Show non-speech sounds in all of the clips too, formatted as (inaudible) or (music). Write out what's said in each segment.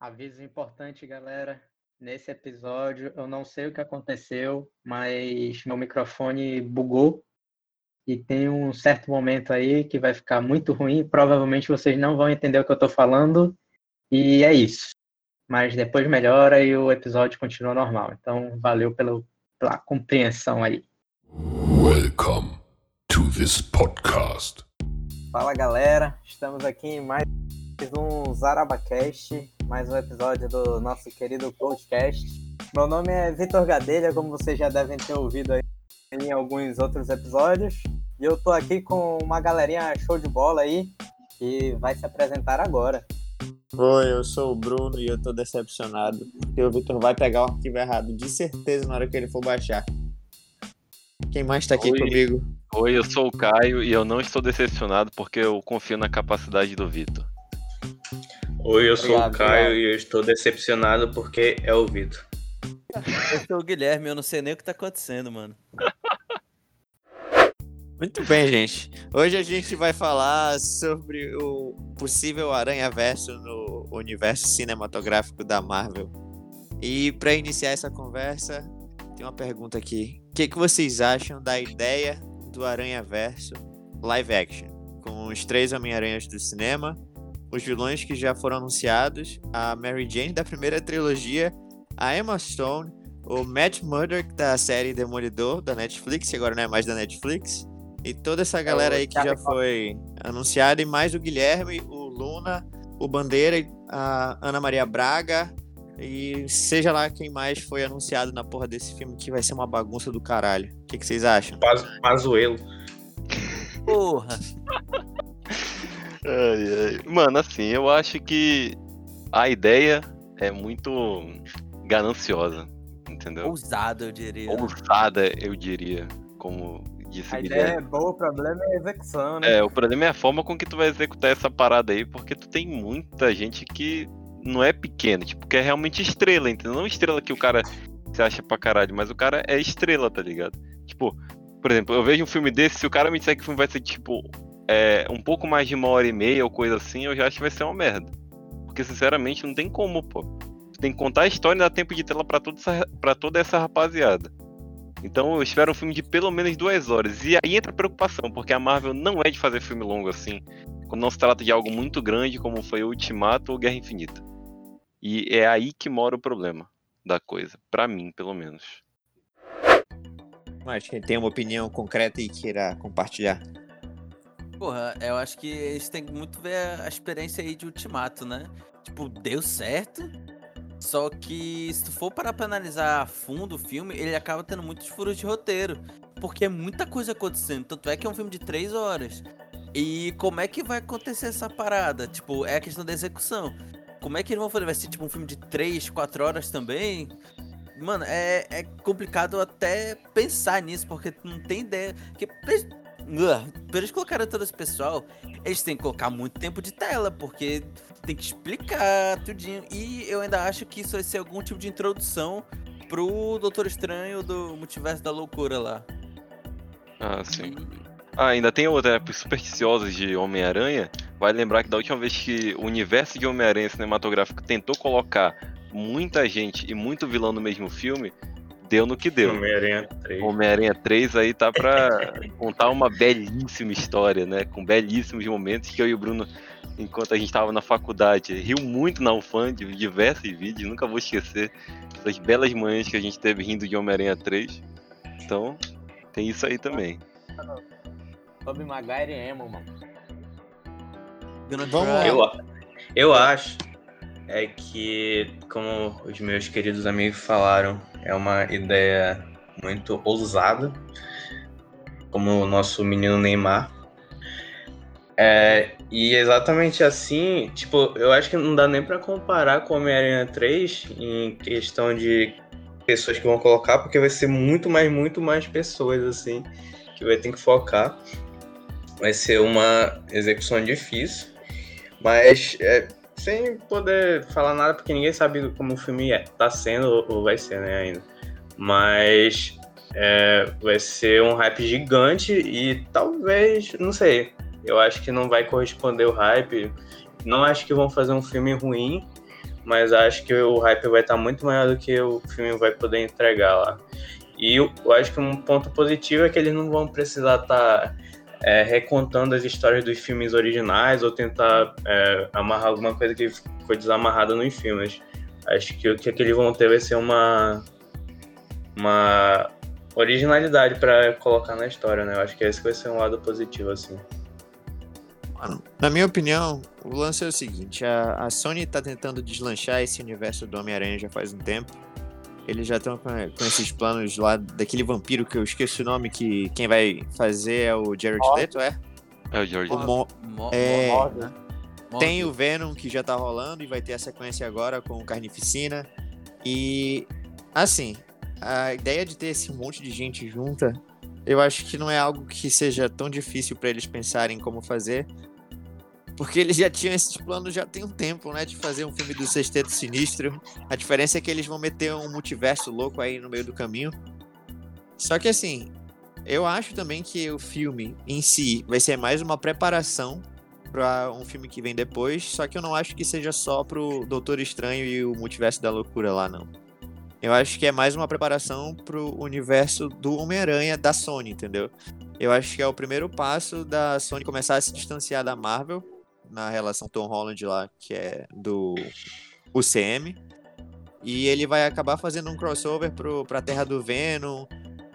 Aviso importante, galera. Nesse episódio, eu não sei o que aconteceu, mas meu microfone bugou e tem um certo momento aí que vai ficar muito ruim. Provavelmente vocês não vão entender o que eu estou falando e é isso. Mas depois melhora e o episódio continua normal. Então, valeu pelo, pela compreensão aí. Welcome to this podcast. Fala galera, estamos aqui em mais um Zarabacast, mais um episódio do nosso querido podcast. Meu nome é Vitor Gadelha, como vocês já devem ter ouvido aí em alguns outros episódios. E eu tô aqui com uma galerinha show de bola aí, que vai se apresentar agora. Oi, eu sou o Bruno e eu tô decepcionado, porque o Vitor vai pegar o arquivo errado, de certeza, na hora que ele for baixar. Quem mais tá aqui Oi. comigo? Oi, eu sou o Caio e eu não estou decepcionado porque eu confio na capacidade do Vitor. Oi, eu sou Obrigado, o Caio obrigado. e eu estou decepcionado porque é o Vitor. Eu sou o Guilherme, eu não sei nem o que tá acontecendo, mano. Muito bem, gente. Hoje a gente vai falar sobre o possível aranha-verso no universo cinematográfico da Marvel. E para iniciar essa conversa, tem uma pergunta aqui. O que, que vocês acham da ideia do aranha-verso live action? Com os três Homem-Aranhas do cinema, os vilões que já foram anunciados, a Mary Jane da primeira trilogia, a Emma Stone, o Matt Murdock da série Demolidor da Netflix, que agora não é mais da Netflix, e toda essa galera aí que já foi anunciada, e mais o Guilherme, o Luna, o Bandeira, a Ana Maria Braga, e seja lá quem mais foi anunciado na porra desse filme, que vai ser uma bagunça do caralho. O que, que vocês acham? Paz- Pazuelo. Porra! Ai, ai. Mano, assim, eu acho que a ideia é muito gananciosa, entendeu? Ousado, eu diria. Ousada, eu diria, como disse A ideia Guilherme. é boa, o problema é a execução, né? É, o problema é a forma com que tu vai executar essa parada aí, porque tu tem muita gente que não é pequena, tipo, que é realmente estrela, entendeu? Não estrela que o cara se acha pra caralho, mas o cara é estrela, tá ligado? Tipo, por exemplo, eu vejo um filme desse, se o cara me disser que o filme vai ser, tipo, é, um pouco mais de uma hora e meia ou coisa assim, eu já acho que vai ser uma merda. Porque, sinceramente, não tem como, pô. Tem que contar a história e dar tempo de tela pra toda essa, pra toda essa rapaziada. Então eu espero um filme de pelo menos duas horas. E aí entra a preocupação, porque a Marvel não é de fazer filme longo assim. Quando não se trata de algo muito grande, como foi Ultimato ou Guerra Infinita. E é aí que mora o problema da coisa. Pra mim, pelo menos. Mas quem tem uma opinião concreta e queira compartilhar. Porra, eu acho que eles têm muito ver a experiência aí de Ultimato, né? Tipo, deu certo. Só que se tu for parar pra analisar a fundo o filme, ele acaba tendo muitos furos de roteiro. Porque é muita coisa acontecendo. Tanto é que é um filme de três horas. E como é que vai acontecer essa parada? Tipo, é a questão da execução. Como é que eles vão fazer? Vai ser tipo um filme de três, quatro horas também? Mano, é, é complicado até pensar nisso, porque tu não tem ideia. Que, pra eles- colocarem todo esse pessoal, eles têm que colocar muito tempo de tela, porque tem que explicar tudinho. E eu ainda acho que isso vai ser algum tipo de introdução pro Doutor Estranho do Multiverso da Loucura lá. Ah, sim. Ah, ainda tem outra? Os supersticiosos de Homem-Aranha. Vai lembrar que da última vez que o universo de Homem-Aranha cinematográfico tentou colocar muita gente e muito vilão no mesmo filme, deu no que deu. Homem-Aranha 3. Homem-Aranha 3 aí tá pra (laughs) contar uma belíssima história, né? Com belíssimos momentos que eu e o Bruno, enquanto a gente tava na faculdade, riu muito na UFAM de diversos vídeos, nunca vou esquecer essas belas manhãs que a gente teve rindo de Homem-Aranha 3. Então, tem isso aí também. Tobey Maguire e Emo, mano. Eu acho é que, como os meus queridos amigos falaram, é uma ideia muito ousada, como o nosso menino Neymar. É, e exatamente assim, tipo, eu acho que não dá nem pra comparar com Homem-Aranha 3 em questão de pessoas que vão colocar, porque vai ser muito mais, muito mais pessoas, assim, que vai ter que focar. Vai ser uma execução difícil, mas é, sem poder falar nada, porque ninguém sabe como o filme é, tá sendo ou- vai ser, né, ainda. Mas é, vai ser um hype gigante e talvez, não sei, eu acho que não vai corresponder o hype. Não acho que vão fazer um filme ruim, mas acho que o hype vai estar muito maior do que o filme vai poder entregar lá. E eu, eu acho que um ponto positivo é que eles não vão precisar estar é, recontando as histórias dos filmes originais ou tentar é, amarrar alguma coisa que ficou desamarrada nos filmes. Acho que o que, eles vão ter vai ser uma, uma originalidade para colocar na história, né? Eu acho que esse vai ser um lado positivo, assim. Na minha opinião, o lance é o seguinte: a, a Sony tá tentando deslanchar esse universo do Homem-Aranha já faz um tempo. Eles já estão com, com esses planos lá daquele vampiro que eu esqueci o nome, que quem vai fazer é o Jared Ó. Leto, é? É o George. O Mo- Mo- é, né? Tem o Venom que já tá rolando e vai ter a sequência agora com o Carnificina. E assim, a ideia de ter esse monte de gente junta, eu acho que não é algo que seja tão difícil pra eles pensarem como fazer. Porque eles já tinham esses planos já tem um tempo, né? De fazer um filme do Sexteto Sinistro. A diferença é que eles vão meter um multiverso louco aí no meio do caminho. Só que assim, eu acho também que o filme em si vai ser mais uma preparação para um filme que vem depois, só que eu não acho que seja só pro Doutor Estranho e o Multiverso da Loucura lá, não. Eu acho que é mais uma preparação pro universo do Homem-Aranha da Sony, entendeu? Eu acho que é o primeiro passo da Sony começar a se distanciar da Marvel na relação Tom Holland lá, que é do UCM. E ele vai acabar fazendo um crossover pro, pra Terra do Venom,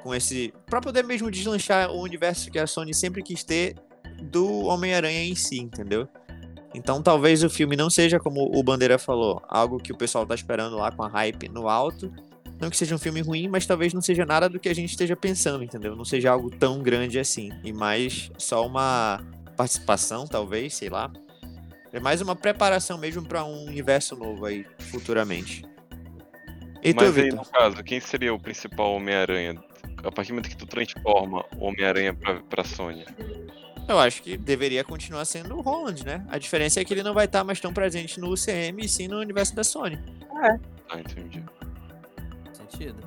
com esse. pra poder mesmo deslanchar o universo que a Sony sempre quis ter do Homem-Aranha em si, entendeu? Então talvez o filme não seja como o Bandeira falou, algo que o pessoal tá esperando lá com a hype no alto. Não que seja um filme ruim, mas talvez não seja nada do que a gente esteja pensando, entendeu? Não seja algo tão grande assim. E mais só uma participação, talvez, sei lá. É mais uma preparação mesmo pra um universo novo aí, futuramente. E tu, Mas aí, Vitor? no caso, quem seria o principal Homem-Aranha? A partir do momento que tu transforma o Homem-Aranha pra, pra Sony. Eu acho que deveria continuar sendo o Holland, né? A diferença é que ele não vai estar mais tão presente no UCM e sim no universo da Sony. Ah, entendi. Sentido.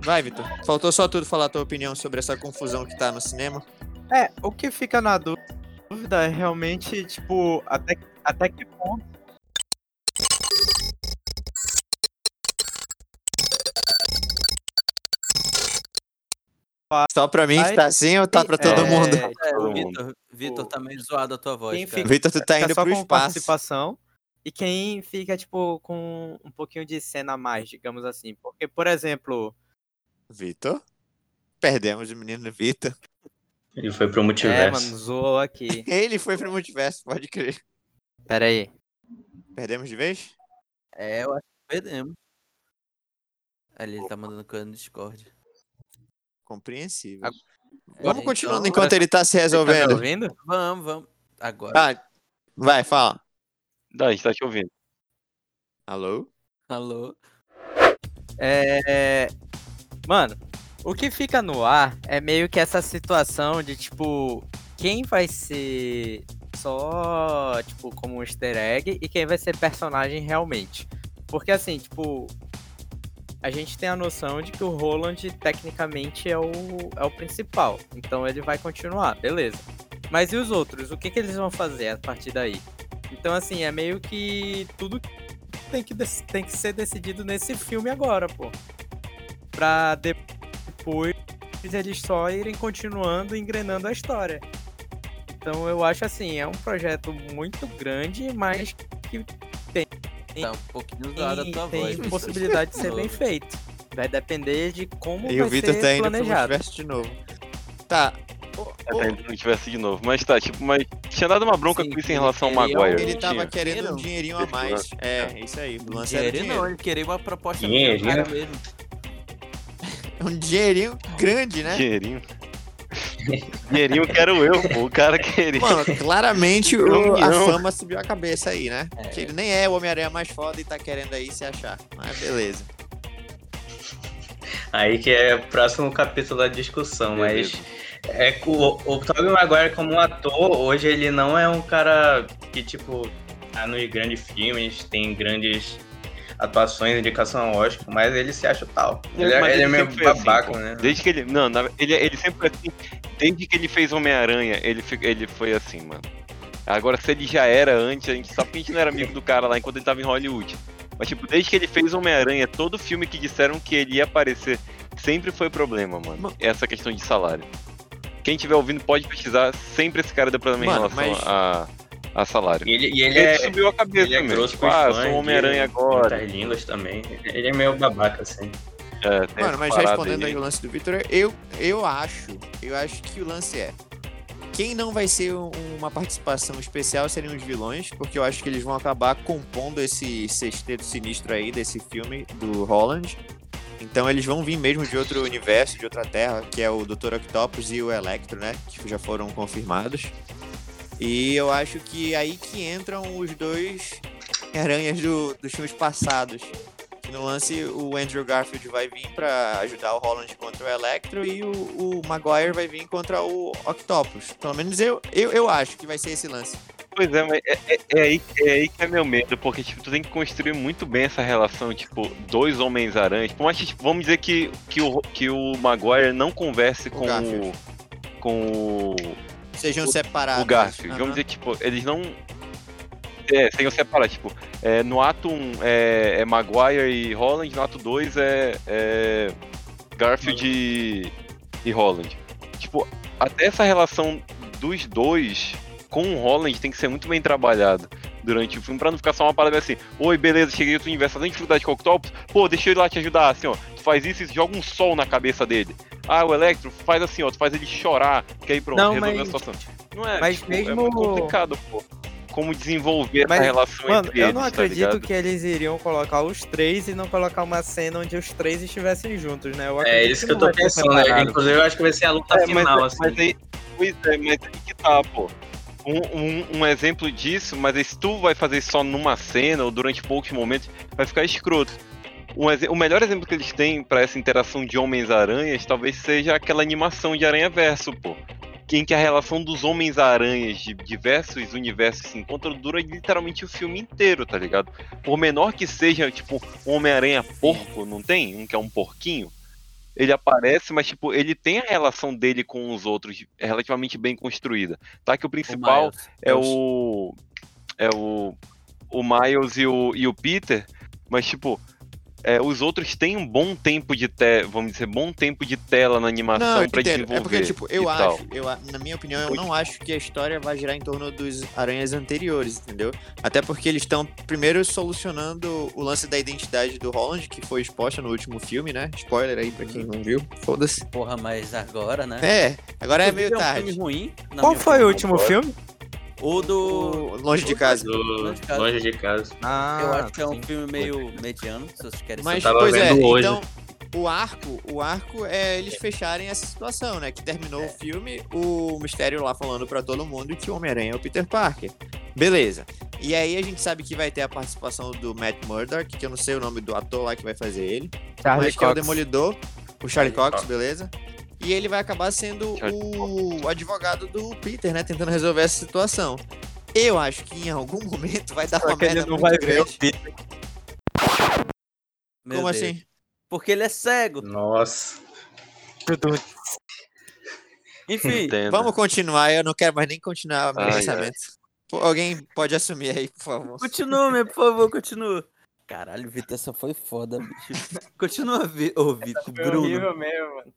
Vai, Vitor. Faltou só tudo falar a tua opinião sobre essa confusão que tá no cinema. É, o que fica na dú- dúvida é realmente, tipo, até, até que ponto. Só pra mim que tá assim ou tá pra todo é, mundo? É, Todo Vitor, Vitor, tá meio zoado a tua voz, fica- Vitor, tu tá indo só pro com espaço. participação e quem fica, tipo, com um pouquinho de cena a mais, digamos assim. Porque, por exemplo, Vitor? Perdemos o menino Vitor. Ele foi pro é, multiverso. mano, zoou aqui. (laughs) Ele foi pro multiverso, pode crer. Pera aí. Perdemos de vez? É, eu acho que perdemos. Ali ele tá mandando coisa no Discord. Compreensível. Agora, Vamos então, continuando enquanto ele tá se Tá me resolvendo. ouvindo? Vamos, vamos. Agora. Ah, vai, fala. Dá, a gente tá te ouvindo. Alô? Alô? É. Mano, o que fica no ar é meio que essa situação de tipo, quem vai ser só, tipo, como um easter egg e quem vai ser personagem realmente. Porque assim, tipo, a gente tem a noção de que o Roland tecnicamente é o, é o principal. Então ele vai continuar, beleza. Mas e os outros? O que, que eles vão fazer a partir daí? Então, assim, é meio que tudo tem que, tem que ser decidido nesse filme agora, pô. Pra depois eles só irem continuando e engrenando a história. Então eu acho assim, é um projeto muito grande, mas que Tá um pouquinho a tem, tua tem voz. Possibilidade de ser bem feito. Vai depender de como E vai o Vitor ser tá indo pro planejado. multiverso de novo. Tá. É, ô, tá indo no tivesse de novo. Mas tá, tipo, mas tinha dado uma bronca Sim, com isso em relação ao Maguire. ele não tava tinha? querendo um Dinheiro. dinheirinho a mais. É, isso aí. O lance era Dinheiro não, dinheiro. ele queria uma proposta Dinheiro, muito cara mesmo. (laughs) Um dinheirinho grande, né? Dinheirinho. Dinheirinho que era o eu, pô. O cara queria. Mano, claramente o- a fama subiu a cabeça aí, né? É. Que ele nem é o Homem-Aranha mais foda e tá querendo aí se achar. Mas beleza. Aí que é o próximo capítulo da discussão, mas é que o, o Tobey Maguire como um ator, hoje ele não é um cara que, tipo, tá nos grandes filmes, tem grandes atuações, indicação ao Oscar, mas ele se acha tal. Ele, é- Mas ele é meio sempre foi assim, babaca, pô. né? Desde que ele. Não, na- ele, ele sempre foi assim. Desde que ele fez Homem-Aranha, ele, ele foi assim, mano. Agora, se ele já era antes, a gente sabe que a gente não era amigo do cara lá enquanto ele tava em Hollywood. Mas, tipo, desde que ele fez Homem-Aranha, todo filme que disseram que ele ia aparecer sempre foi problema, mano. Essa questão de salário. Quem estiver ouvindo pode pesquisar, sempre esse cara deu problema em Mano, relação mas- a, a salário. E ele, e Ele, ele é. subiu a cabeça Ele é mesmo. grosso Tipo, com ah, fãs, sou um Homem-Aranha agora. Muitas línguas também. Ele é meio babaca, assim. É, Mano, mas respondendo aí. aí o lance do Victor, eu, eu acho, eu acho que o lance é. Quem não vai ser um- uma participação especial seriam os vilões, porque eu acho que eles vão acabar compondo esse sexteto sinistro aí desse filme do Holland. Então eles vão vir mesmo de outro universo, de outra terra, que é o Dr. Octopus e o Electro, né? Que já foram confirmados. E eu acho que aí que entram os dois aranhas do, dos filmes passados. No lance o Andrew Garfield vai vir pra ajudar o Holland contra o Electro e o, o Maguire vai vir contra o Octopus. Pelo menos eu, eu, eu acho que vai ser esse lance. Pois é, mas é, é- é aí, é aí que é meu medo, porque tipo, tu tem que construir muito bem essa relação, tipo, dois Homens-Aranhas. Por mais que, tipo, vamos dizer que, que, o, que o Maguire não converse com o. Com o, Sejam O- separados. o Garfield. Aham. Vamos dizer, tipo, eles não. É, sem eu separar, tipo, é, no ato 1 é, é Maguire e Holland, no ato 2 é, é Garfield e, e Holland. Tipo, até essa relação dos dois com o Holland tem que ser muito bem trabalhada durante o filme, pra não ficar só uma parada assim, oi, beleza, cheguei no universo, tá tendo dificuldade com o Octopus, pô, deixa eu ir lá te ajudar, assim, ó, tu faz isso e joga um sol na cabeça dele. Ah, o Electro faz assim, ó, tu faz ele chorar, que aí pronto, Não, resolveu a mas- situação. Não é, mas tipo, é mesmo- muito complicado, pô. Como desenvolver Mas, essa relação Mano, entre eu eles, não tá acredito ligado? que eles iriam colocar os três e não colocar uma cena onde os três estivessem juntos, né? Eu É isso que eu não tô pensando. né? Inclusive, eu acho que vai ser a luta É, mas, final, assim. mas aí, pois é, mas aí que tá, pô. Um, um, um exemplo disso, mas se tu vai fazer só numa cena ou durante poucos momentos, vai ficar escroto. Um o melhor exemplo que eles têm pra essa interação de Homens-Aranhas talvez seja aquela animação de Aranha Verso, pô. Em que a relação dos Homens-Aranhas de diversos universos se encontra dura literalmente o filme inteiro, tá ligado? Por menor que seja, tipo, um Homem-Aranha porco, não tem? Um que é um porquinho ele aparece, mas tipo, ele tem a relação dele com os outros relativamente bem construída. Tá que o O principal Miles. é o é o o Miles e o, e o Peter, mas tipo, é, os outros têm um bom tempo de te, vamos dizer, bom tempo de tela na animação Não, eu pra entendo. desenvolver. É porque, tipo, eu e acho, tal. eu, na minha opinião, eu não acho que a história vai girar em torno dos aranhas anteriores, entendeu? Até porque eles estão primeiro solucionando o lance da identidade do Holland, que foi exposta no último filme, né? Spoiler aí pra quem não viu. Foda-se. Porra, mas agora, né? É, agora é meio um tarde. filme ruim. Qual foi o último filme? O do. O Longe de casa. Do Longe de casa. Longe de casa. Ah, Eu acho que é um sim. filme meio mediano, se vocês querem Mas, tava pois é, hoje. então, o arco, o arco é eles fecharem essa situação, né? Que terminou o filme, o mistério lá falando pra todo mundo que o Homem-Aranha é o Peter Parker. Beleza. E aí a gente sabe que vai ter a participação do Matt Murdock, que eu não sei o nome do ator lá que vai fazer ele, Charlie mas que é o Cox. Demolidor, o Charlie Charlie Cox, Cox. beleza? E ele vai acabar sendo o advogado do Peter, né? Tentando resolver essa situação. Eu acho que em algum momento vai dar Só uma que ele merda não muito vai ver o grande. Peter. Meu Como Deus. assim? Porque ele é cego. Nossa. Enfim, Entendo. Vamos continuar, eu não quero mais nem continuar meu Ai, pensamento. Pô, alguém pode assumir aí, por favor. continua, meu, por favor, continua. Caralho, Vitor, essa foi foda, bicho. (laughs) Continua, ô, Vitor, Bruno. mesmo, mano.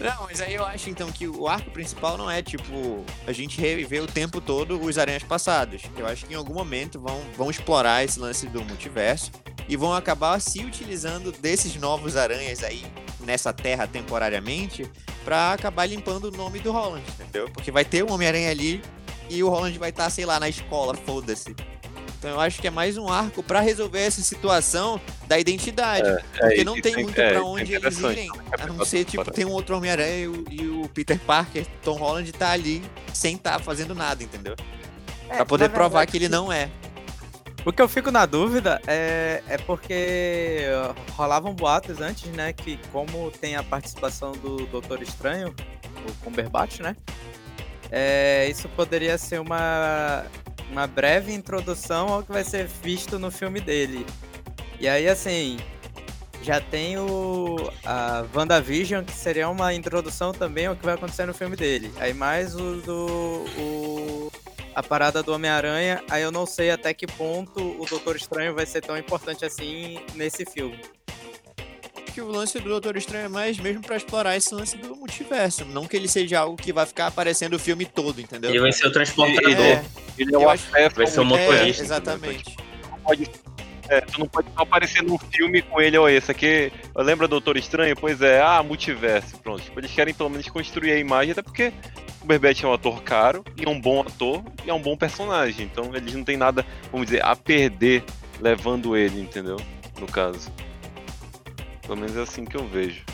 Não, mas aí eu acho então que o arco principal não é tipo a gente reviver o tempo todo os aranhas passados. Eu acho que em algum momento vão, vão explorar esse lance do multiverso e vão acabar se utilizando desses novos aranhas aí nessa terra temporariamente pra acabar limpando o nome do Holland, entendeu? Porque vai ter um Homem-Aranha ali e o Holland vai estar, sei lá, na escola, foda-se. Então eu acho que é mais um arco pra resolver essa situação da identidade. Porque É, não tem tem- muito é, pra isso é onde eles irem. A não ser, tipo, tem um outro Homem-Aranha e, o- e o Peter Parker, Tom Holland, tá ali sem tá fazendo nada, entendeu? Pra poder provar que ele não é. O que eu fico na dúvida é, é porque rolavam boatos antes, né? Que como tem a participação do Doutor Estranho, o Cumberbatch, né? é, isso poderia ser uma, uma breve introdução ao que vai ser visto no filme dele. E aí, assim, já tem o a WandaVision, que seria uma introdução também ao que vai acontecer no filme dele. Aí mais o do o a parada do Homem-Aranha, aí eu não sei até que ponto o Doutor Estranho vai ser tão importante assim nesse filme. Que o lance do Doutor Estranho é mais mesmo pra explorar esse lance do multiverso. Não que ele seja algo que vai ficar aparecendo o filme todo, entendeu? Ele vai ser o transportador. É, Ele é acho- acesso. vai ser o ao motorista, multiverso, é, exatamente. Não pode- é, tu não pode só aparecer num filme com ele, ó, esse aqui. Lembra Doutor Estranho? Pois é, ah, multiverso. Pronto. Tipo, eles querem pelo menos construir a imagem, até porque o Berbete é um ator caro, e é um bom ator, e é um bom personagem. Então eles não tem nada, vamos dizer, a perder levando ele, entendeu? No caso. Pelo menos é assim que eu vejo.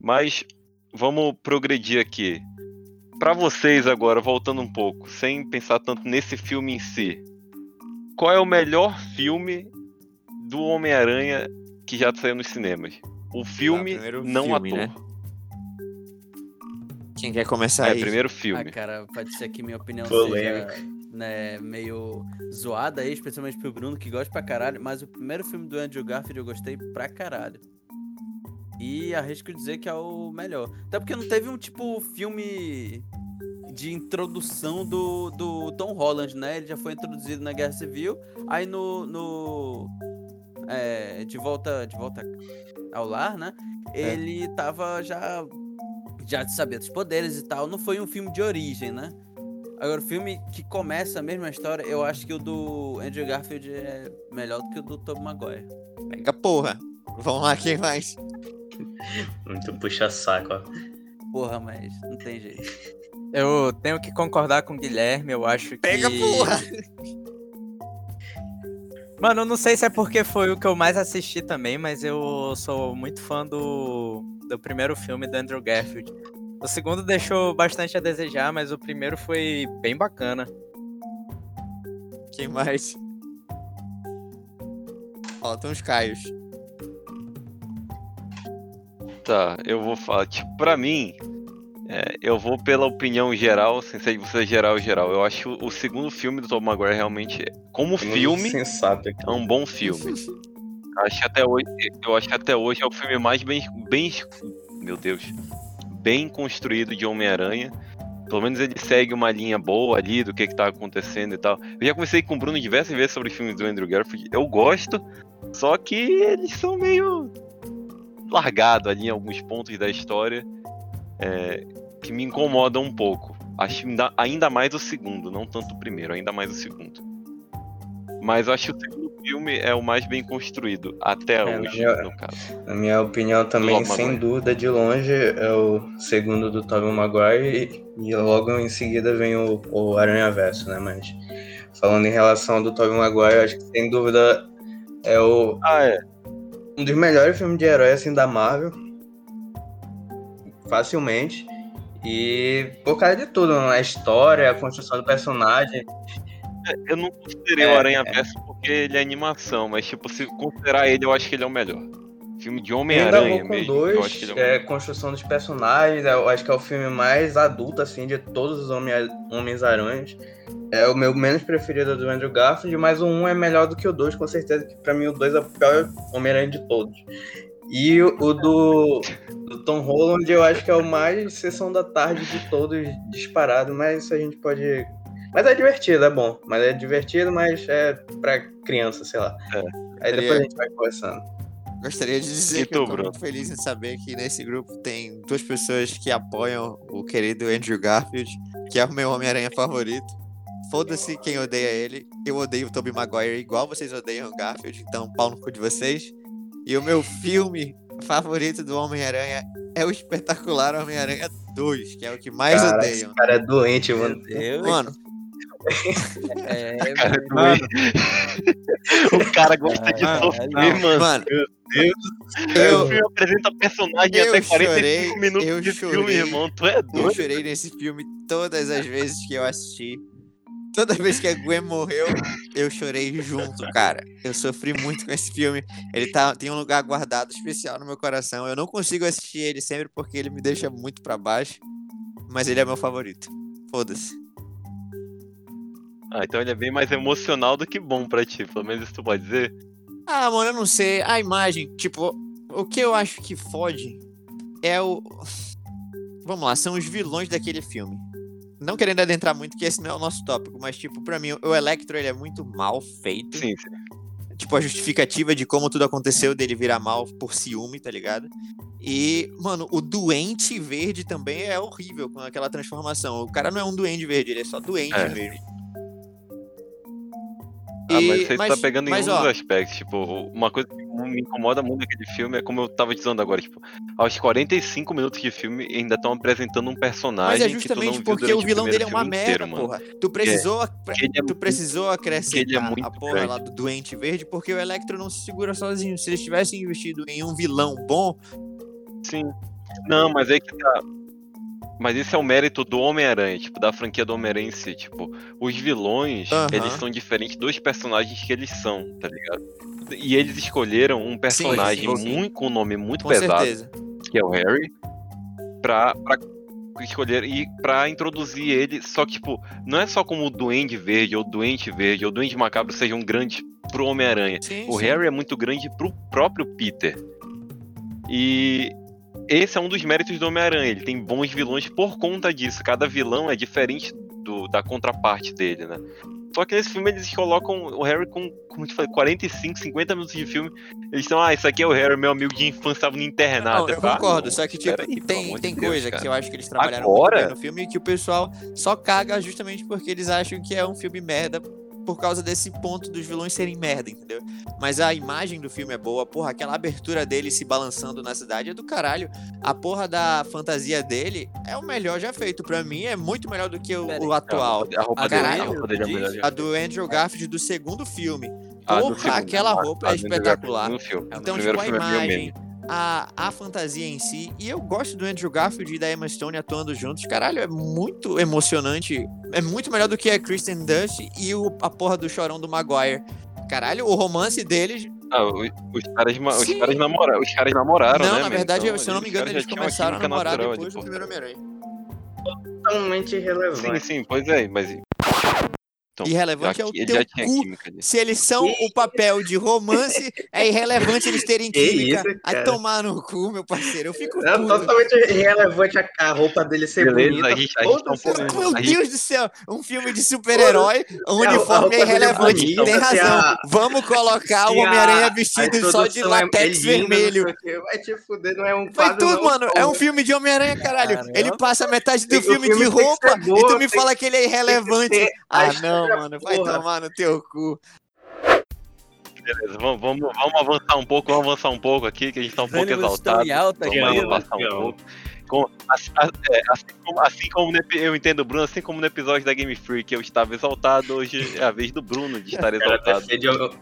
Mas vamos progredir aqui. Pra vocês agora, voltando um pouco, sem pensar tanto nesse filme em si, qual é o melhor filme do Homem-Aranha que já saiu nos cinemas? O filme, primeiro não filme, ator. né? Quem quer começar É, aí? primeiro Ah, filme. cara, pode ser que minha opinião Polêmica. seja né, meio zoada aí, especialmente pro Bruno, que gosta pra caralho, mas o primeiro filme do Andrew Garfield eu gostei pra caralho. E arrisco dizer que é o melhor. Até porque não teve um tipo filme de introdução do, do Tom Holland, né? Ele já foi introduzido na Guerra Civil. Aí no. no é, de volta. De volta ao lar, né? Ele tava já. Já sabia dos poderes e tal. Não foi um filme de origem, né? Agora, o filme que começa a mesma história, eu acho que o do Andrew Garfield é melhor do que o do Tobey Maguire. Pega porra. Vamos lá, quem mais? (laughs) Muito puxa-saco, ó. Porra, mas não tem jeito. Eu tenho que concordar com o Guilherme, eu acho que. Pega porra! (laughs) Mano, eu não sei se é porque foi o que eu mais assisti também, mas eu sou muito fã do, do primeiro filme do Andrew Garfield. O segundo deixou bastante a desejar, mas o primeiro foi bem bacana. Quem mais? Faltam os Caios. Tá, eu vou falar. Tipo, pra mim, é, eu vou pela opinião geral, sem ser de você geral geral. Eu acho o segundo filme do Tom Maguire realmente, como filme, Sensato aqui. é um bom filme. Acho até hoje, eu acho que até hoje é o filme mais bem, bem, meu Deus, bem construído de Homem-Aranha. Pelo menos ele segue uma linha boa ali do que que tá acontecendo e tal. Eu já conversei com o Bruno diversas vezes sobre os filmes do Andrew Garfield. Eu gosto, só que eles são meio largados ali em alguns pontos da história é, que me incomodam um pouco. Acho ainda, ainda mais o segundo, não tanto o primeiro, ainda mais o segundo. Mas acho o filme é o mais bem construído até É, hoje, na minha- no caso. Na minha opinião também, Logo sem Maguire. dúvida, de longe, é o segundo do Tobey Maguire e, e logo em seguida vem o, o Aranha Verso, né? Mas falando em relação ao do Tobey Maguire, acho que sem dúvida é o, Ah, é. um dos melhores filmes de herói assim da Marvel. Facilmente. E por causa de tudo, né? a história, a construção do personagem. Eu não considerei É, o Aranha Verso porque ele é animação, mas tipo, se considerar ele, eu acho que ele é o melhor. Filme de Homem-Aranha vou com mesmo. dois, que ele é o é, construção dos personagens, eu acho que é o filme mais adulto, assim, de todos os Homens-Aranhas. É o meu menos preferido do Andrew Garfield, mas o 1 é melhor do que o 2, com certeza, que pra mim o 2 é o pior Homem-Aranha de todos. E o, o do, do Tom Holland eu acho que é o mais sessão da tarde de todos disparado, mas isso a gente pode... Mas é divertido, é bom. Mas é divertido, mas é pra criança, sei lá. Aí depois a gente vai conversando. Gostaria de dizer E que eu tu, tô Bruno? muito feliz em saber que nesse grupo tem duas pessoas que apoiam o querido Andrew Garfield, que é o meu Homem-Aranha favorito. Foda-se quem odeia ele. Eu odeio o Tobey Maguire igual vocês odeiam o Garfield, então pau no cu de vocês. E o meu filme favorito do Homem-Aranha é o espetacular Homem-Aranha 2, que é o que mais Cara, odeiam. esse cara é doente, mano. Meu Deus. Mano, É, Mano, O cara gosta de Caralho. sofrer, mano. mano, O eu, filme apresenta personagem eu até 45 chorei, minutos eu de filme, chorei. irmão. Tu é Eu doido. chorei nesse filme todas as vezes que eu assisti. Toda vez que a Gwen morreu, eu chorei junto, cara. Eu sofri muito com esse filme. Ele tá, tem um lugar guardado especial no meu coração. Eu não consigo assistir ele sempre porque ele me deixa muito pra baixo. Mas ele é meu favorito. Foda-se. Ah, então ele é bem mais emocional do que bom pra ti, pelo menos isso tu pode dizer. Ah, mano, eu não sei. A imagem, tipo, o que eu acho que fode é o. Vamos lá, são os vilões daquele filme. não querendo adentrar muito, que esse não é o nosso tópico, mas, tipo, pra mim, o Electro, ele é muito mal feito. Sim, sim. Tipo, a justificativa de como tudo aconteceu dele virar mal por ciúme, tá ligado? E, mano, o doente verde também é horrível com aquela transformação. O cara não é um duende verde, ele é só doente É. mesmo. Ah, mas você mas- tá pegando mas, em um ó, aspectos. Tipo, uma coisa que me incomoda muito naquele filme é como eu tava dizendo agora, tipo, aos 45 minutos de filme ainda estão apresentando um personagem. Mas é justamente porque o vilão dele é uma merda, inteiro, porra. Tu precisou, ele é tu precisou acrescentar ele é a porra grande. lá do doente verde, porque o Electro não se segura sozinho. Se eles tivessem investido em um vilão bom, Sim. Não, mas é que tá. Mas esse é o mérito do Homem-Aranha, tipo, da franquia do Homem-Aranha em si. Tipo, os vilões, Aham. eles são diferentes dos personagens que eles são, tá ligado? E eles escolheram um personagem sim, sim. muito com um nome muito com pesado, certeza. que é o Harry, pra, pra escolher e pra introduzir ele. Só que, tipo, não é só como o Duende Verde, ou Doente Verde, ou Duende Macabro sejam grandes pro Homem-Aranha. Sim, O sim. Harry é muito grande pro próprio Peter. E esse é um dos méritos do Homem-Aranha. Ele tem bons vilões por conta disso. Cada vilão é diferente do- da contraparte dele, né? Só que nesse filme eles colocam o Harry com, como te falei, 45, 50 minutos de filme. Eles estão, ah, isso aqui é o Harry, meu amigo de infância, tava no internato. Não, eu Ah, concordo, só que, tipo, pelo tem, tem Deus, coisa cara. que eu acho que eles trabalharam Agora- muito bem no filme e que o pessoal só caga justamente porque eles acham que é um filme merda por causa desse ponto dos vilões serem merda, entendeu? Mas a imagem do filme é boa, porra, aquela abertura dele se balançando na cidade é do caralho. A porra da fantasia dele é o melhor já feito. Pra mim, é muito melhor do que o, o atual. A roupa Ah, dele, caralho, a roupa dele é. A do Andrew Garfield do segundo filme. Ah, Porra, segundo. aquela roupa é Andrew espetacular. Filme. Então, tipo, a é imagem. A, a fantasia em si. E eu gosto do Andrew Garfield e da Emma Stone atuando juntos. Caralho, é muito emocionante. É muito melhor do que a Kristen Dunst e o, a porra do chorão do Maguire. Caralho, o romance deles. Ah, os, os caras, os Sim. caras namoraram. Os caras namoraram, não, né? na verdade, Então, se eu não me engano, eles começaram a namorar depois do primeiro Homem-Aranha. Totalmente Sim, irrelevante. sim, pois é, mas. Então, Irrelevante já- é o teu cu. Se eles são o papel de romance, é irrelevante eles terem Que química. isso, Aí cara. tomar no cu, meu parceiro. Eu fico É puto. totalmente irrelevante a, a roupa dele ser Beleza, bonita. a gente- a gente tá um? Meu A gente- Deus do céu, um filme de super-herói, a uniforme é irrelevante. bonita, Tem se razão. a- Vamos colocar o Se a- Homem-Aranha a vestido só de é- latex é vermelho. Vai te fuder, não é um Vai tudo, não, mano. É um filme de Homem-Aranha, caralho. Caramba. Ele passa metade do filme, filme de roupa boa, e tu me fala que ele é irrelevante. a Ah, não, história, mano. Vai porra. tomar no teu cu. Beleza, vamos, vamos, vamos avançar um pouco, vamos avançar um pouco aqui, que a gente tá um Os pouco exaltado. em alta. Vamos Amo, avançar um pouco. Com- assim, é, assim como, assim como eu entendo o Bruno, assim como no episódio da Game Freak eu estava exaltado, hoje é a vez do Bruno de estar (laughs) exaltado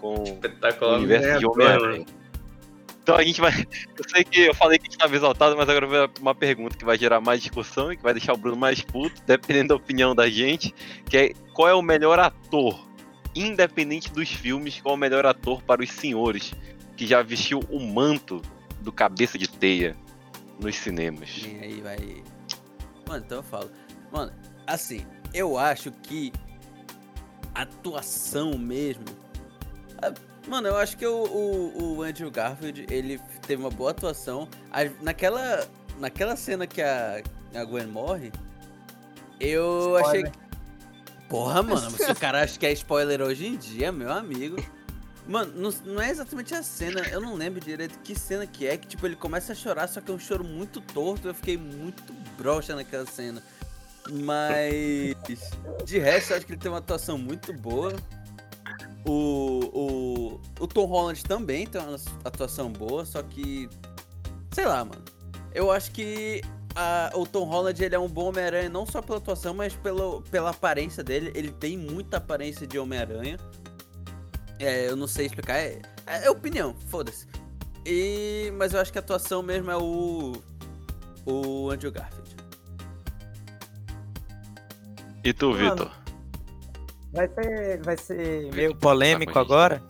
com o espetacular. universo de ganhador, Homem-Aranha. Então a gente vai. (laughs) Eu sei que eu falei que estava exaltado, mas agora vai uma pergunta que vai gerar mais discussão e que vai deixar o Bruno mais puto, (laughs) dependendo da opinião da gente, que é qual é o melhor ator, independente dos filmes, qual é o melhor ator para os senhores que já vestiu o manto do cabeça de teia nos cinemas. E aí vai. Mano, então eu falo. Mano, assim, eu acho que atuação mesmo. ah, Mano, eu acho que o, o, o Andrew Garfield, ele teve uma boa atuação. Naquela, naquela cena que a, a Gwen morre, eu achei que. Porra, mano, se o (laughs) cara acha que é spoiler hoje em dia, meu amigo. Mano, não, não é exatamente a cena, eu não lembro direito que cena que é, que tipo, ele começa a chorar, só que é um choro muito torto, eu fiquei muito broxa naquela cena. Mas de resto, eu acho que ele tem uma atuação muito boa. O, o, o Tom Holland também tem uma atuação boa, só que. Sei lá, mano. Eu acho que a- o Tom Holland ele é um bom Homem-Aranha, não só pela atuação, mas pelo, pela aparência dele. Ele tem muita aparência de Homem-Aranha. É, eu não sei explicar, é, é opinião, foda-se. E, mas eu acho que a atuação mesmo é o. O Andrew Garfield. E tu, Vitor? Vai ser, vai ser meio tá polêmico agora.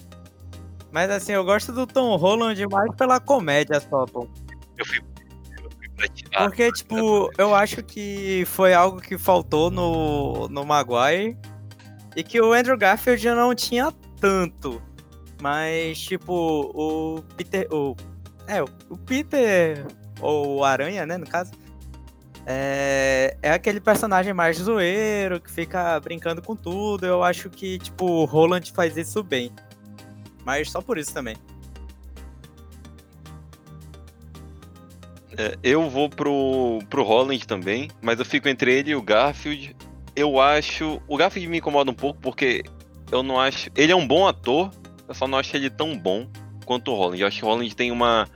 Mas assim, eu gosto do Tom Holland mais pela comédia só, pô. Eu fui. Eu fui. Ah, Porque, tipo, eu acho que foi algo que faltou no, no Maguire. E que o Andrew Garfield já não tinha tanto. Mas, tipo, o Peter. O, é, o Peter. Ou o Aranha, né, no caso. É, é aquele personagem mais zoeiro, que fica brincando com tudo. Eu acho que, tipo, o Roland faz isso bem. Mas só por isso também. É, eu vou pro, pro Holland também, mas eu fico entre ele e o Garfield. Eu acho. O Garfield me incomoda um pouco porque eu não acho. Ele é um bom ator, eu só não acho ele tão bom quanto o Holland. Eu acho que o Holland tem uma.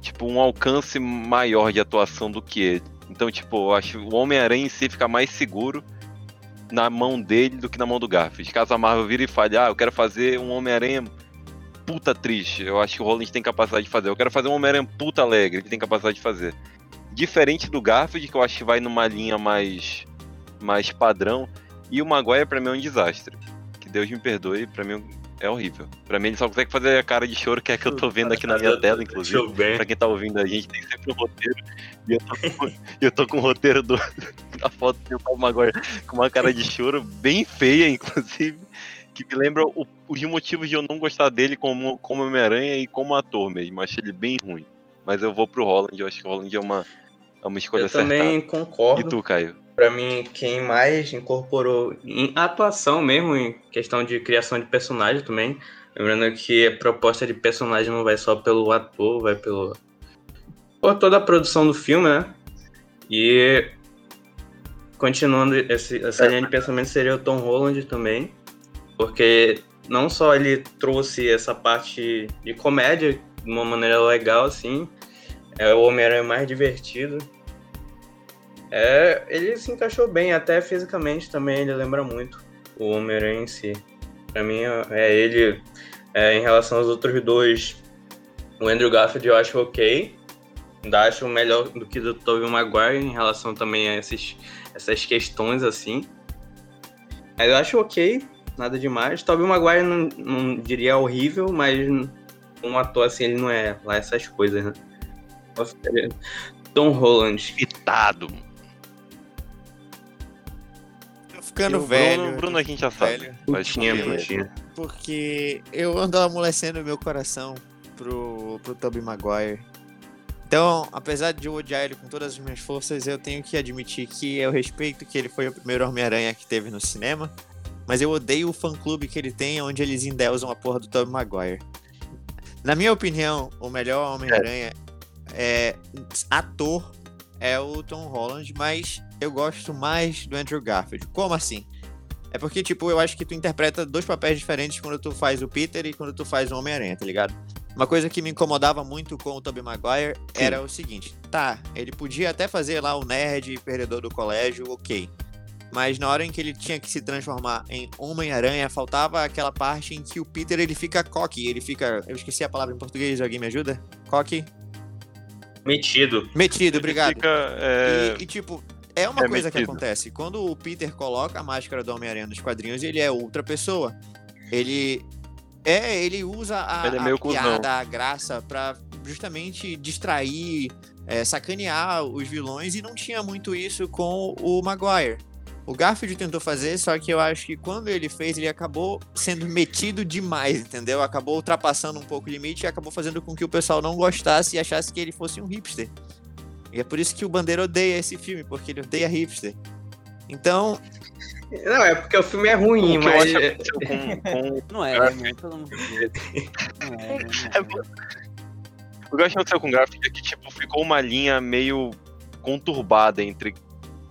Tipo, um alcance maior de atuação do que ele. Então, tipo, eu acho o Homem-Aranha em si fica mais seguro na mão dele do que na mão do Garfield. Caso a Marvel vire e fale, ah, eu quero fazer um Homem-Aranha puta triste, eu acho que o Holland tem capacidade de fazer. Eu quero fazer um Homem-Aranha puta alegre, ele tem capacidade de fazer. Diferente do Garfield, que eu acho que vai numa linha mais, mais padrão. E o Maguire, pra mim, é um desastre. Que Deus me perdoe, pra mim é horrível. Pra mim, ele só consegue fazer a cara de choro, que é que eu tô vendo aqui na minha tela, inclusive. Pra quem tá ouvindo a gente, tem sempre um roteiro. E eu tô com, (laughs) eu tô com o roteiro do, (laughs) da foto do Tom Maguire com uma cara de choro, bem feia, inclusive. Que me lembra o, os motivos de eu não gostar dele como, como Homem-Aranha e como ator mesmo. Achei ele bem ruim. Mas eu vou pro Holland, eu acho que o Holland é uma, é uma escolha Eu acertada. também E concordo. tu, Caio? Pra mim, quem mais incorporou em atuação mesmo, em questão de criação de personagem também. Lembrando que a proposta de personagem não vai só pelo ator, vai pelo. por toda a produção do filme, né? E. Continuando esse- essa linha de pensamento seria o Tom Holland também. Porque não só ele trouxe essa parte de comédia de uma maneira legal, assim. É o Homem-Aranha mais divertido. É, ele se encaixou bem, até fisicamente também ele lembra muito o Homem-Aranha em si. Pra mim, é ele, é, em relação aos outros dois, o Andrew Garfield eu acho ok. Ainda acho melhor do que do Tobey Maguire em relação também a esses, essas questões assim. Mas eu acho ok, nada demais. Tobey Maguire não, não diria horrível, mas um ator assim, ele não é lá essas coisas, né? Tom Holland. Pitado. Ficando E o velho. Bruno, Bruno a gente já velho. sabe. Vai Putinha, escolher. putinha. Porque eu ando amolecendo meu coração pro, pro Tobey Maguire. Então, apesar de eu odiar ele com todas as minhas forças, eu tenho que admitir que eu respeito que ele foi o primeiro Homem-Aranha que teve no cinema. Mas eu odeio o fã-clube que ele tem, onde eles endeusam a porra do Tobey Maguire. Na minha opinião, o melhor Homem-Aranha é ator é o Tom Holland, mas eu gosto mais do Andrew Garfield. Como assim? É porque, tipo, eu acho que tu interpreta dois papéis diferentes quando tu faz o Peter e quando tu faz o Homem-Aranha, tá ligado? Uma coisa que me incomodava muito com o Tobey Maguire era o seguinte, tá, ele podia até fazer lá o nerd perdedor do colégio, ok. Mas na hora em que ele tinha que se transformar em Homem-Aranha, faltava aquela parte em que o Peter ele fica cocky, ele fica, eu esqueci a palavra em português, alguém me ajuda? Cocky? Metido. Metido, obrigado. Fica, é, E, e, tipo, é uma é coisa que metido. acontece. Quando o Peter coloca a máscara do Homem-Aranha nos quadrinhos, ele é outra pessoa. Ele. É, ele usa a, Ele é a piada, a graça pra justamente distrair, é, sacanear os vilões e não tinha muito isso com o Maguire. O Garfield tentou fazer, só que eu acho que quando ele fez, ele acabou sendo metido demais, entendeu? Acabou ultrapassando um pouco o limite e acabou fazendo com que o pessoal não gostasse e achasse que ele fosse um hipster. E é por isso que o Bandeira odeia esse filme, porque ele odeia hipster. Então, Não, é porque o filme é ruim, que eu mas. acho que aconteceu com, com (laughs) Não é, mano? Pelo amor de Deus. Não é, né, É não é. O que eu acho que aconteceu com o Garfield é que, tipo, ficou uma linha meio conturbada entre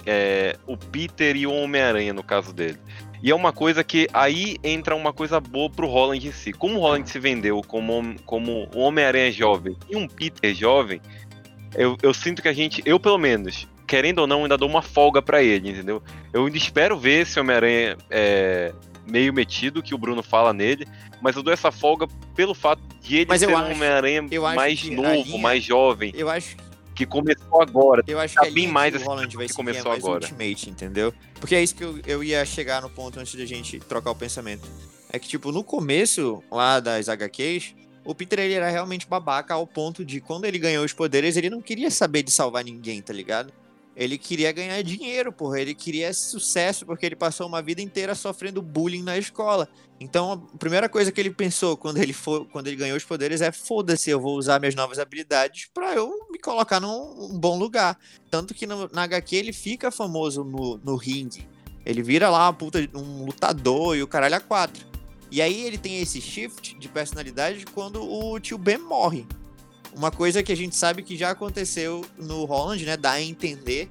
é, o Peter e o Homem-Aranha, no caso dele. E é uma coisa que aí entra uma coisa boa pro Holland em si. Como o Holland se vendeu como, como um Homem-Aranha jovem e um Peter jovem, eu, eu sinto que a gente, eu pelo menos, querendo ou não, ainda dou uma folga pra ele, entendeu? Eu ainda espero ver esse Homem-Aranha é, meio metido, que o Bruno fala nele, mas eu dou essa folga pelo fato de ele Mas ser um Homem-Aranha mais novo, linha- mais jovem, eu acho, que começou agora. eu acho Tá que a bem mais que o esse Holland que vai é começou mais agora. Ultimate, entendeu? Porque é isso que eu, eu ia chegar no ponto antes da gente trocar o pensamento. É que, tipo, no começo lá das HQs, o Peter ele era realmente babaca ao ponto de quando ele ganhou os poderes, ele não queria saber de salvar ninguém, tá ligado? Ele queria ganhar dinheiro, porra. Ele queria sucesso porque ele passou uma vida inteira sofrendo bullying na escola. Então, a primeira coisa que ele pensou quando ele, for, quando ele ganhou os poderes é: foda-se, eu vou usar minhas novas habilidades pra eu colocar num um bom lugar. Tanto que no, na HQ ele fica famoso no, no ringue. Ele vira lá puta, um lutador e o caralho a quatro. E aí ele tem esse shift de personalidade quando o tio Ben morre. Uma coisa que a gente sabe que já aconteceu no Holland, né? Dá a entender.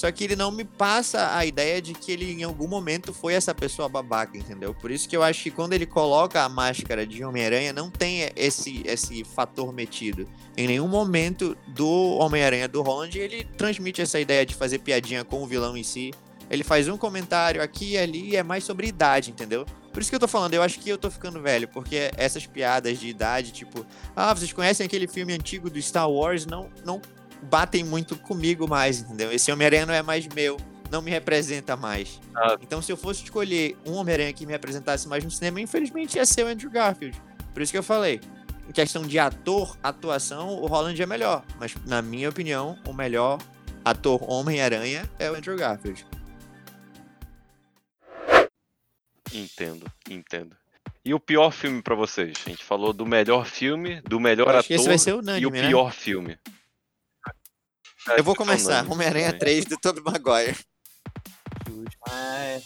Só que ele não me passa a ideia de que ele em algum momento foi essa pessoa babaca, entendeu? Por isso que eu acho que quando ele coloca a máscara de Homem-Aranha, não tem esse, esse fator metido. Em nenhum momento do Homem-Aranha do Holland ele transmite essa ideia de fazer piadinha com o vilão em si. Ele faz um comentário aqui e ali, é mais sobre idade, entendeu? Por isso que eu tô falando, eu acho que eu tô ficando velho, porque essas piadas de idade, tipo, ah, vocês conhecem aquele filme antigo do Star Wars? Não, não batem muito comigo mais, entendeu? Esse Homem-Aranha não é mais meu, não me representa mais. Ah. Então, se eu fosse escolher um Homem-Aranha que me representasse mais no cinema, infelizmente ia ser o Andrew Garfield. Por isso que eu falei, em questão de ator, atuação, o Holland é melhor. Mas, na minha opinião, o melhor ator Homem-Aranha é o Andrew Garfield. Entendo, entendo. E o pior filme pra vocês? A gente falou do melhor filme, do melhor ator e o né? pior filme. Eu vou é começar. Homem-Aranha também. 3 do Tobey Maguire. Mas.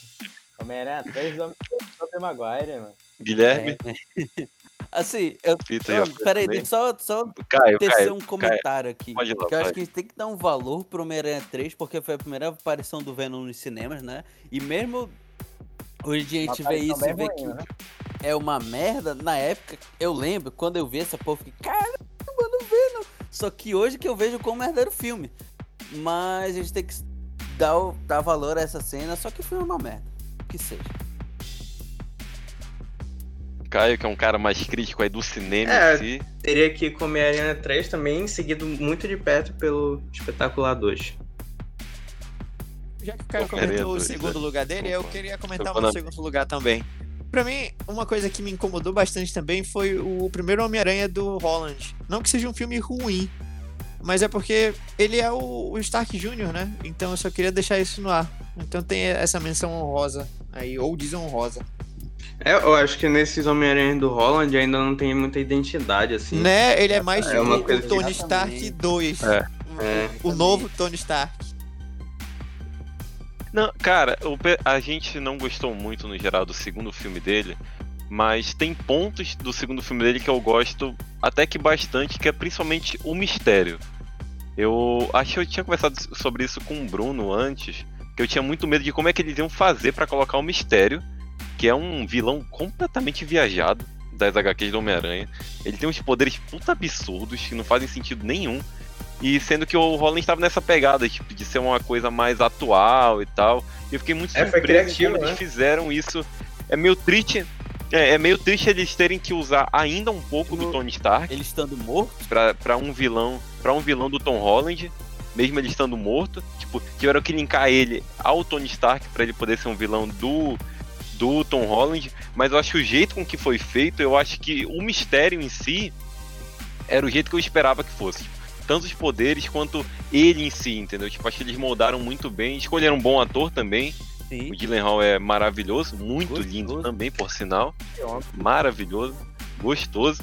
Homem-Aranha 3 do Tobey Maguire, mano. Guilherme, (laughs) Assim, eu. Peter Não, peraí, deixa eu só, só Caio, tecer Caio, um comentário aqui. Pode ir lá, que eu acho que a gente tem que dar um valor pro Homem-Aranha 3, porque foi a primeira aparição do Venom nos cinemas, né? E mesmo hoje em dia a gente vê isso e vê que né? é uma merda, na época, eu lembro, quando eu vi essa porra, eu fiquei, Venom. Só que hoje que eu vejo como um merda o filme. Mas a gente tem que dar, dar valor a essa cena, só que foi uma merda. Que seja. Caio, que é um cara mais crítico aí do cinema É. em si. Teria que ir com Homem-Aranha 3 também, seguido muito de perto pelo Espetacular 2. Já que o Caio comentou o segundo lugar dele, eu queria comentar o meu segundo lugar também. Pra mim, uma coisa que me incomodou bastante também foi o primeiro Homem-Aranha do Holland. Não que seja um filme ruim, mas é porque ele é o, o Stark Jr., né? Então eu só queria deixar isso no ar. Então tem essa menção honrosa aí, ou desonrosa. É, eu acho que nesses Homem-Aranha do Holland ainda não tem muita identidade, assim. Né? Ele é mais É tipo uma o Tony Stark Exatamente. 2. É. É. O novo Tony Stark. Não, cara, a gente não gostou muito no geral do segundo filme dele, mas tem pontos do segundo filme dele que eu gosto até que bastante, que é principalmente o mistério. Eu acho que eu tinha conversado sobre isso com o Bruno antes, que eu tinha muito medo de como é que eles iam fazer pra colocar o mistério, que é um vilão completamente viajado das HQs do Homem-Aranha. Ele tem uns poderes puta absurdos que não fazem sentido nenhum. E sendo que o Holland estava nessa pegada, tipo, de ser uma coisa mais atual e tal. E eu fiquei muito É, surpreso como né? eles fizeram isso. É meio triste. É, é meio triste eles terem que usar ainda um pouco do Tony Stark Ele estando morto, pra, pra um vilão para um vilão do Tom Holland, mesmo ele estando morto. Tipo, tiveram que linkar ele ao Tony Stark pra ele poder ser um vilão do do Tom Holland, mas eu acho que o jeito com que foi feito, eu acho que o mistério em si era o jeito que eu esperava que fosse. Tanto os poderes quanto ele em si, entendeu? Tipo, acho que eles moldaram muito bem, escolheram um bom ator também. sim. O Gyllenhaal é maravilhoso, muito Gostoso. lindo também, por sinal. Maravilhoso, gostoso.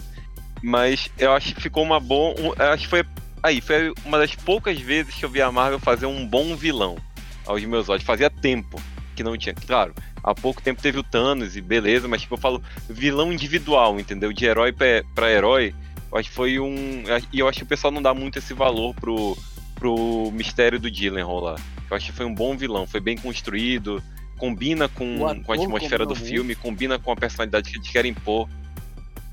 Mas eu acho que ficou uma boa. acho que foi. Aí, foi uma das poucas vezes que eu vi a Marvel fazer um bom vilão aos meus olhos. Fazia tempo que não tinha. Claro, há pouco tempo teve o Thanos e beleza, mas tipo, eu falo vilão individual, entendeu? De herói pra herói. Eu acho que foi um. E eu acho que o pessoal não dá muito esse valor pro, pro mistério do Gyllenhaal lá. Eu acho que foi um bom vilão, foi bem construído, combina com, com a atmosfera do filme, combina com a personalidade que eles querem pôr.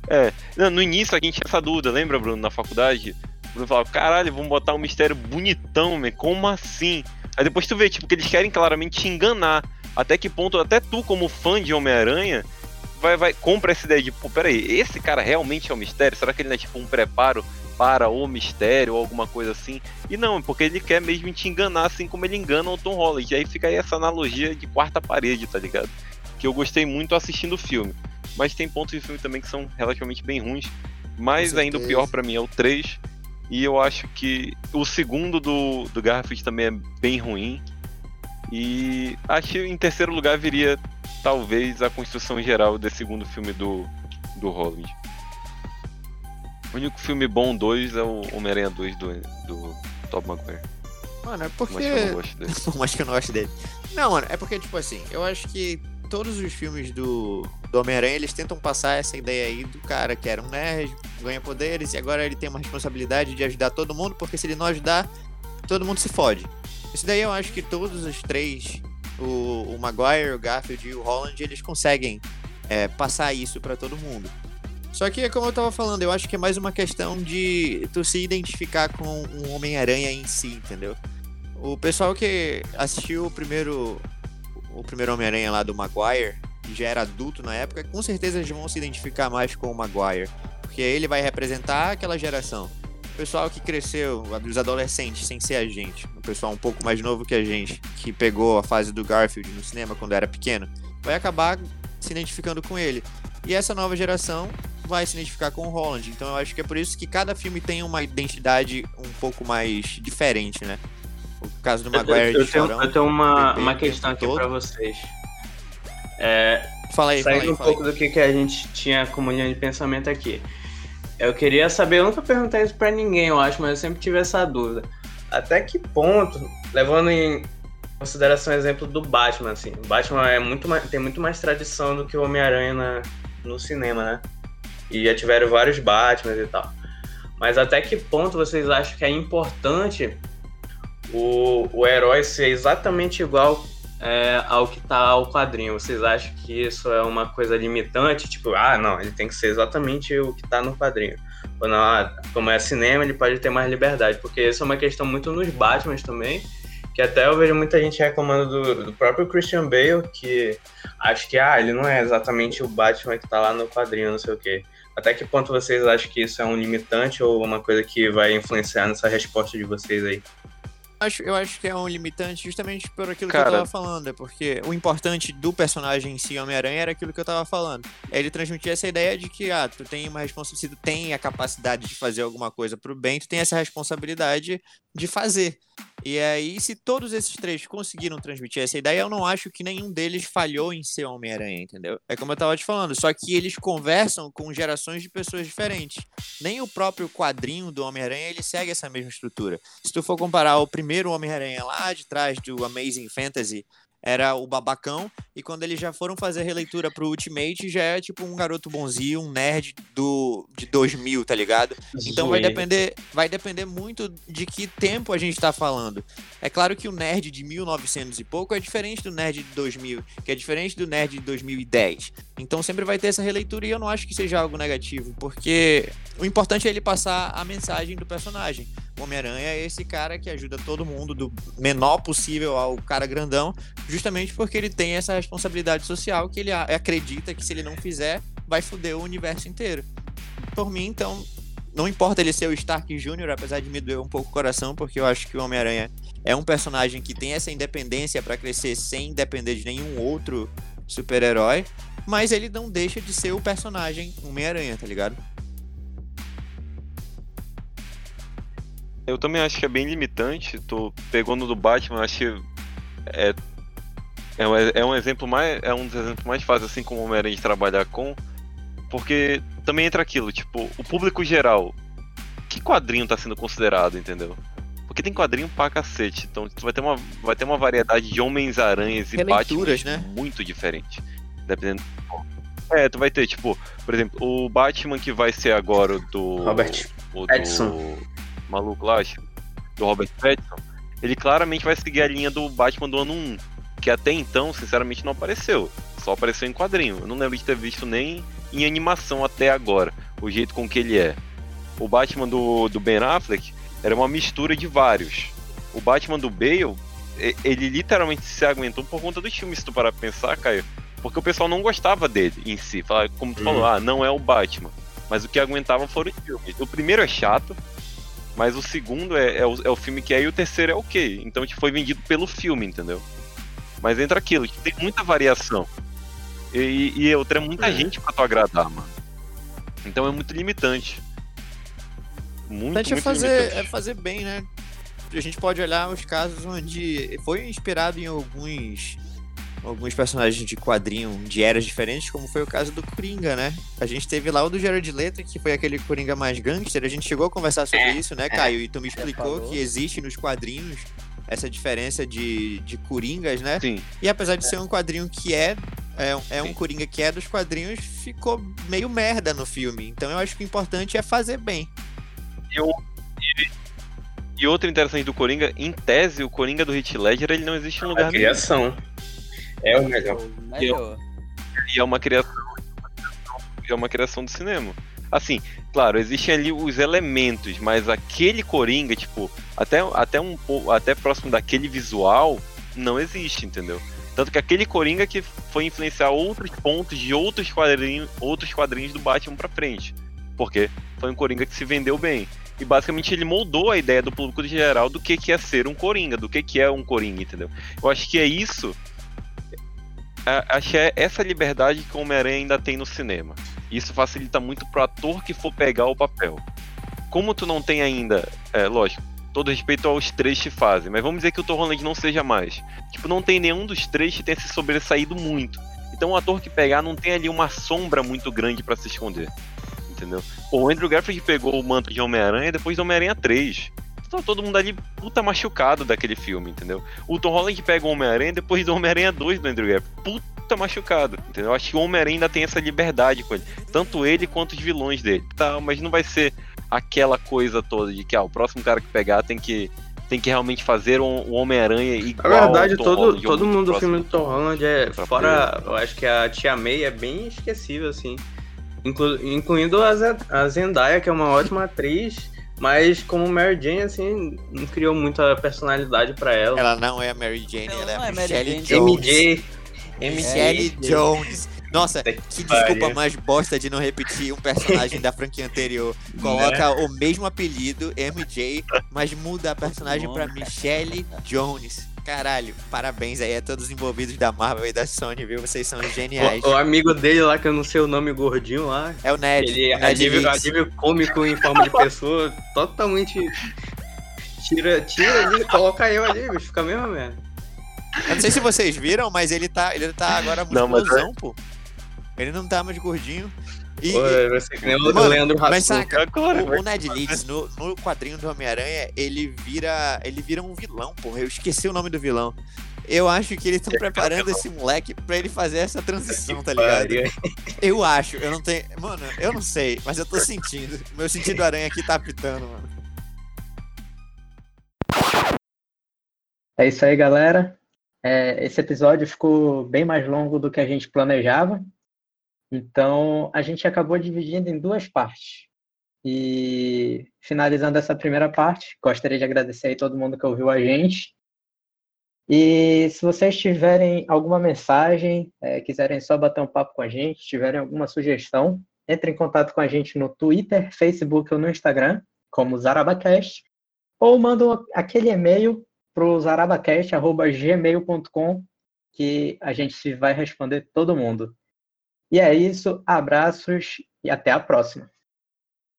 É, não, no início a gente tinha essa dúvida, lembra, Bruno, na faculdade? O Bruno falava, caralho, vamos botar um mistério bonitão, man, como assim? Aí depois tu vê, tipo, que eles querem claramente te enganar. Até que ponto, até tu, como fã de Homem-Aranha, vai, vai, compra essa ideia de, pô, peraí, esse cara realmente é um mistério? Será que ele não é tipo um preparo para o mistério ou alguma coisa assim? E não, porque ele quer mesmo te enganar, assim como ele engana o Tom Holland. E aí fica aí essa analogia de quarta parede, tá ligado? Que eu gostei muito assistindo o filme. Mas tem pontos de filme também que são relativamente bem ruins. Mas ainda o pior pra mim é o 3. E eu acho que o segundo do, do Garfield também é bem ruim. E acho que em terceiro lugar viria talvez a construção geral desse segundo filme do, do Holland. O único filme bom 2 é o Homem-Aranha 2 do, do Tobey Maguire. Mano, é Mas porque. que eu não gosto dele. (laughs) Por mais que eu não goste dele. Não, mano, é porque, tipo assim, eu acho que todos os filmes do, do Homem-Aranha, eles tentam passar essa ideia aí do cara que era um nerd, ganha poderes, e agora ele tem uma responsabilidade de ajudar todo mundo, porque se ele não ajudar, todo mundo se fode. Isso daí eu acho que todos os três, o, o Maguire, o Garfield e o Holland, eles conseguem é, passar isso pra todo mundo. Só que, como eu tava falando, eu acho que é mais uma questão de tu se identificar com um Homem-Aranha em si, entendeu? O pessoal que assistiu o primeiro o primeiro Homem-Aranha lá do Maguire, que já era adulto na época, com certeza eles vão se identificar mais com o Maguire, porque ele vai representar aquela geração. O pessoal que cresceu, os adolescentes, sem ser a gente, o pessoal um pouco mais novo que a gente, que pegou a fase do Garfield no cinema quando era pequeno, vai acabar se identificando com ele. E essa nova geração vai se identificar com o Holland. Então eu acho que é por isso que cada filme tem uma identidade um pouco mais diferente, né? O caso do Eu, Maguire eu de tenho, Chorão. eu tenho uma, bebê uma questão aqui pra vocês. É, Fala aí, fala Saindo aí, um fala aí. pouco do que, que a gente tinha como linha de pensamento aqui. Eu queria saber, eu nunca perguntei isso pra ninguém, eu acho, mas eu sempre tive essa dúvida. Até que ponto, levando em consideração o exemplo do Batman, assim, o Batman é muito mais- tem muito mais tradição do que o Homem-Aranha no cinema, né? E já tiveram vários Batmans e tal. Mas até que ponto vocês acham que é importante o, o herói ser exatamente igual é, ao que tá ao quadrinho. Vocês acham que isso é uma coisa limitante? Tipo, ah, não, ele tem que ser exatamente o que tá no quadrinho. Ou não, ah, como é cinema, ele pode ter mais liberdade. Porque isso é uma questão muito nos Batmans também. Que até eu vejo muita gente reclamando do, do próprio Christian Bale, que acho que, ah, ele não é exatamente o Batman que tá lá no quadrinho, não sei o quê. Até que ponto vocês acham que isso é um limitante ou uma coisa que vai influenciar nessa resposta de vocês aí? Acho, eu acho que é um limitante justamente por aquilo que Cara- eu tava falando. É porque o importante do personagem em si, Homem-Aranha, era aquilo que eu tava falando. É Ele transmitia essa ideia de que, ah, tu tem uma responsabilidade, se tu tem a capacidade de fazer alguma coisa pro bem, tu tem essa responsabilidade de fazer. E aí, se todos esses três conseguiram transmitir essa ideia, eu não acho que nenhum deles falhou em ser Homem-Aranha, entendeu? É como eu tava te falando, só que eles conversam com gerações de pessoas diferentes. Nem o próprio quadrinho do Homem-Aranha, ele segue essa mesma estrutura. Se tu for comparar o primeiro Homem-Aranha lá de trás do Amazing Fantasy, era o babacão, e quando eles já foram fazer a releitura pro Ultimate, já é tipo um garoto bonzinho, um nerd do, de 2000, tá ligado? Então vai depender, vai depender muito de que tempo a gente tá falando. É claro que o nerd de 1900 e pouco é diferente do nerd de 2000, que é diferente do nerd de 2010. Então sempre vai ter essa releitura e eu não acho que seja algo negativo, porque o importante é ele passar a mensagem do personagem. Homem-Aranha é esse cara que ajuda todo mundo do menor possível ao cara grandão, justamente porque ele tem essa responsabilidade social que ele acredita que se ele não fizer, vai foder o universo inteiro. Por mim, então, não importa ele ser o Stark Jr., apesar de me doer um pouco o coração, porque eu acho que o Homem-Aranha é um personagem que tem essa independência pra crescer sem depender de nenhum outro super-herói, mas ele não deixa de ser o personagem Homem-Aranha, tá ligado? Eu também acho que é bem limitante. Tô pegando do Batman, acho que é, é, um, é um exemplo mais. É um dos exemplos mais fáceis, assim como o Homem-Aranha de trabalhar com. Porque também entra aquilo, tipo, o público geral. Que quadrinho tá sendo considerado, entendeu? Porque tem quadrinho pra cacete. Então tu vai ter uma, vai ter uma variedade de Homens-Aranhas e Batman né? muito diferente. Dependendo. É, tu vai ter, tipo, por exemplo, o Batman que vai ser agora o do. Robert o do Pattinson. Maluco lá, acho, do Robert Pattinson, ele claramente vai seguir a linha do Batman do ano 1, que até então, sinceramente, não apareceu. Só apareceu em quadrinho. Eu não lembro de ter visto nem em animação até agora, o jeito com que ele é. O Batman do, do Ben Affleck era uma mistura de vários. O Batman do Bale, ele literalmente se aguentou por conta dos filmes, se tu parar pra pensar, Caio. Porque o pessoal não gostava dele em si. Como tu Hum. falou, ah, não é o Batman. Mas o que aguentava foram os filmes. O primeiro é chato, mas o segundo é, é, o, é o filme que é e o terceiro é ok. Então tipo, foi vendido pelo filme, entendeu? Mas entra aquilo, que tem muita variação. E, e outra, é muita É. gente pra tu agradar, mano. Então é muito limitante. Muito, é muito fazer, é limitante. fazer bem, né? A gente pode olhar os casos onde foi inspirado em alguns alguns personagens de quadrinho de eras diferentes, como foi o caso do Coringa, né? A gente teve lá o do Jared Leto, que foi aquele Coringa mais gangster. A gente chegou a conversar sobre isso, né, Caio? E tu me explicou que existe nos quadrinhos essa diferença de, de Coringas, né? Sim. E apesar de ser um quadrinho que é é, um- é um. Coringa que é dos quadrinhos, ficou meio merda no filme. Então eu acho que o importante é fazer bem. E outra interessante do Coringa, em tese, o Coringa do Heath Ledger, ele não existe em lugar nenhum. criação. É o melhor. Melhor. E é uma criação. É uma criação do cinema. Assim, claro, existem ali os elementos, mas aquele Coringa, tipo, até, até um pouco, até próximo daquele visual, não existe, entendeu? Tanto que aquele Coringa que foi influenciar outros pontos de outros quadrinhos, outros quadrinhos do Batman pra frente. Porque foi um Coringa que se vendeu bem. E basicamente ele moldou a ideia do público geral do que, que é ser um Coringa, do que, que é um Coringa, entendeu? Eu acho que é isso acho é essa liberdade que o Homem-Aranha ainda tem no cinema. Isso facilita muito pro ator que for pegar o papel. Como tu não tem ainda, é, lógico, todo respeito aos três que fazem, mas vamos dizer que o Tom Holland não seja mais. Tipo, não tem nenhum dos três que tenha se sobressaído muito. Então o ator que pegar não tem ali uma sombra muito grande pra se esconder. Entendeu? O Andrew Garfield pegou o manto de Homem-Aranha depois do Homem-Aranha 3. Tá todo mundo ali puta machucado daquele filme, entendeu? O Tom Holland pega o Homem-Aranha depois do Homem-Aranha 2 do Andrew Garfield. Puta machucado, entendeu? Acho que o Homem-Aranha ainda tem essa liberdade com ele. Tanto ele quanto os vilões dele. Tá, mas não vai ser aquela coisa toda de que ah, o próximo cara que pegar tem que, tem que realmente fazer um, Homem-Aranha Na igual verdade, ao Tom todo, Holland, todo mundo do filme do Tom Holland é. Fora, eu acho que a Tia May é bem esquecível, assim. Inclu- incluindo a, Ze- a Zendaya, que é uma ótima atriz, mas como Mary Jane, assim, não criou muita personalidade pra ela. Ela não é a Mary Jane, Ela ela é a é Mary Michelle Jane. Jones. MJ. Michelle. Jones. Nossa, que desculpa mais bosta de não repetir um personagem da franquia anterior. (laughs) Coloca o mesmo apelido, MJ, mas muda a personagem pra Nome. Michelle Jones. Caralho, parabéns aí a todos os envolvidos da Marvel e da Sony, viu? Vocês são geniais. O, o amigo dele lá, que eu não sei o nome, gordinho lá. É o Ned. Ele o Ned Leeds. alívio cômico em forma de pessoa, totalmente. Tira, tira ali, coloca eu ali, bicho, fica mesma merda. Eu não sei se vocês viram, mas ele tá, ele tá agora Não, mas musculosão, pô. Ele não tá mais gordinho. E, Pô, vai ser que nem o Mano, Leandro mas saca, Agora, o, o Ned Leeds, no, no quadrinho do Homem-Aranha, ele vira, ele vira um vilão, porra. Eu esqueci o nome do vilão. Eu acho que eles estão preparando esse moleque pra ele fazer essa transição, tá ligado? Eu acho, eu não tenho. Mano, eu não sei, mas eu tô sentindo. Meu sentido aranha aqui tá apitando, mano. É isso aí, galera. É, esse episódio ficou bem mais longo do que a gente planejava. Então, a gente acabou dividindo em duas partes. E finalizando essa primeira parte, gostaria de agradecer aí todo mundo que ouviu a gente. E se vocês tiverem alguma mensagem, é, quiserem só bater um papo com a gente, tiverem alguma sugestão, entre em contato com a gente no Twitter, Facebook ou no Instagram, como Zarabacast, ou mandam aquele e-mail para o zarabacast.gmail.com que a gente vai responder todo mundo. E é isso, abraços e até a próxima.